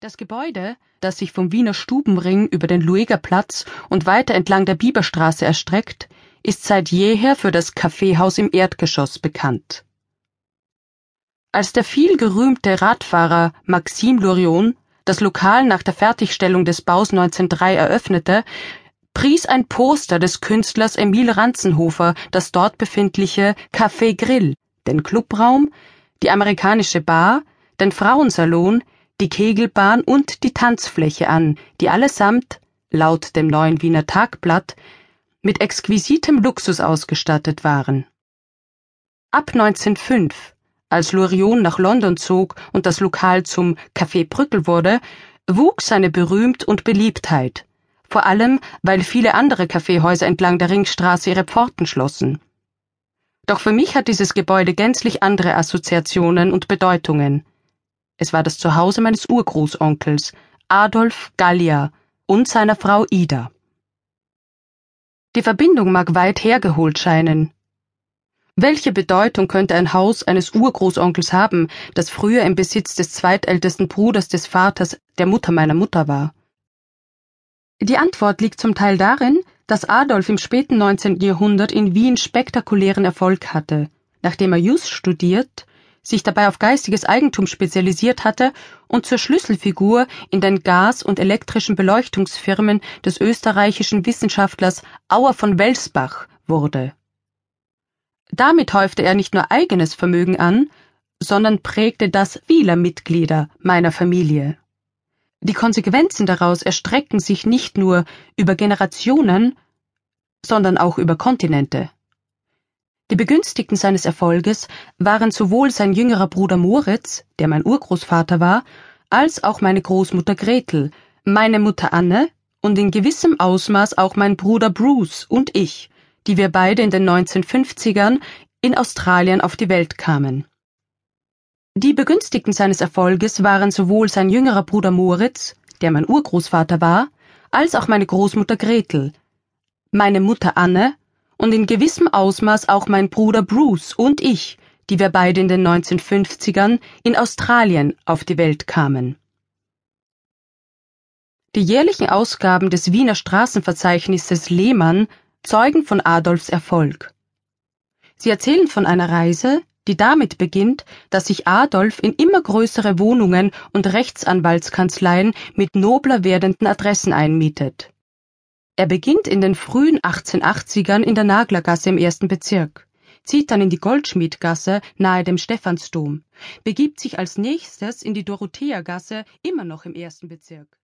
Das Gebäude, das sich vom Wiener Stubenring über den Luegerplatz und weiter entlang der Bieberstraße erstreckt, ist seit jeher für das Kaffeehaus im Erdgeschoss bekannt. Als der vielgerühmte Radfahrer Maxime Lorion das Lokal nach der Fertigstellung des Baus 1903 eröffnete, pries ein Poster des Künstlers Emil Ranzenhofer das dort befindliche Café Grill, den Clubraum, die amerikanische Bar, den Frauensalon, die Kegelbahn und die Tanzfläche an, die allesamt, laut dem neuen Wiener Tagblatt, mit exquisitem Luxus ausgestattet waren. Ab 1905, als Lorion nach London zog und das Lokal zum Café Brückel wurde, wuchs seine Berühmt und Beliebtheit, vor allem weil viele andere Kaffeehäuser entlang der Ringstraße ihre Pforten schlossen. Doch für mich hat dieses Gebäude gänzlich andere Assoziationen und Bedeutungen. Es war das Zuhause meines Urgroßonkels, Adolf Gallia, und seiner Frau Ida. Die Verbindung mag weit hergeholt scheinen. Welche Bedeutung könnte ein Haus eines Urgroßonkels haben, das früher im Besitz des zweitältesten Bruders des Vaters der Mutter meiner Mutter war? Die Antwort liegt zum Teil darin, dass Adolf im späten 19. Jahrhundert in Wien spektakulären Erfolg hatte. Nachdem er Jus studiert, sich dabei auf geistiges Eigentum spezialisiert hatte und zur Schlüsselfigur in den Gas- und elektrischen Beleuchtungsfirmen des österreichischen Wissenschaftlers Auer von Welsbach wurde. Damit häufte er nicht nur eigenes Vermögen an, sondern prägte das vieler Mitglieder meiner Familie. Die Konsequenzen daraus erstrecken sich nicht nur über Generationen, sondern auch über Kontinente. Die Begünstigten seines Erfolges waren sowohl sein jüngerer Bruder Moritz, der mein Urgroßvater war, als auch meine Großmutter Gretel, meine Mutter Anne und in gewissem Ausmaß auch mein Bruder Bruce und ich, die wir beide in den 1950ern in Australien auf die Welt kamen. Die Begünstigten seines Erfolges waren sowohl sein jüngerer Bruder Moritz, der mein Urgroßvater war, als auch meine Großmutter Gretel, meine Mutter Anne und in gewissem Ausmaß auch mein Bruder Bruce und ich, die wir beide in den 1950ern in Australien auf die Welt kamen. Die jährlichen Ausgaben des Wiener Straßenverzeichnisses Lehmann zeugen von Adolfs Erfolg. Sie erzählen von einer Reise, die damit beginnt, dass sich Adolf in immer größere Wohnungen und Rechtsanwaltskanzleien mit nobler werdenden Adressen einmietet. Er beginnt in den frühen 1880ern in der Naglergasse im ersten Bezirk, zieht dann in die Goldschmiedgasse nahe dem Stephansdom, begibt sich als nächstes in die Dorotheergasse immer noch im ersten Bezirk.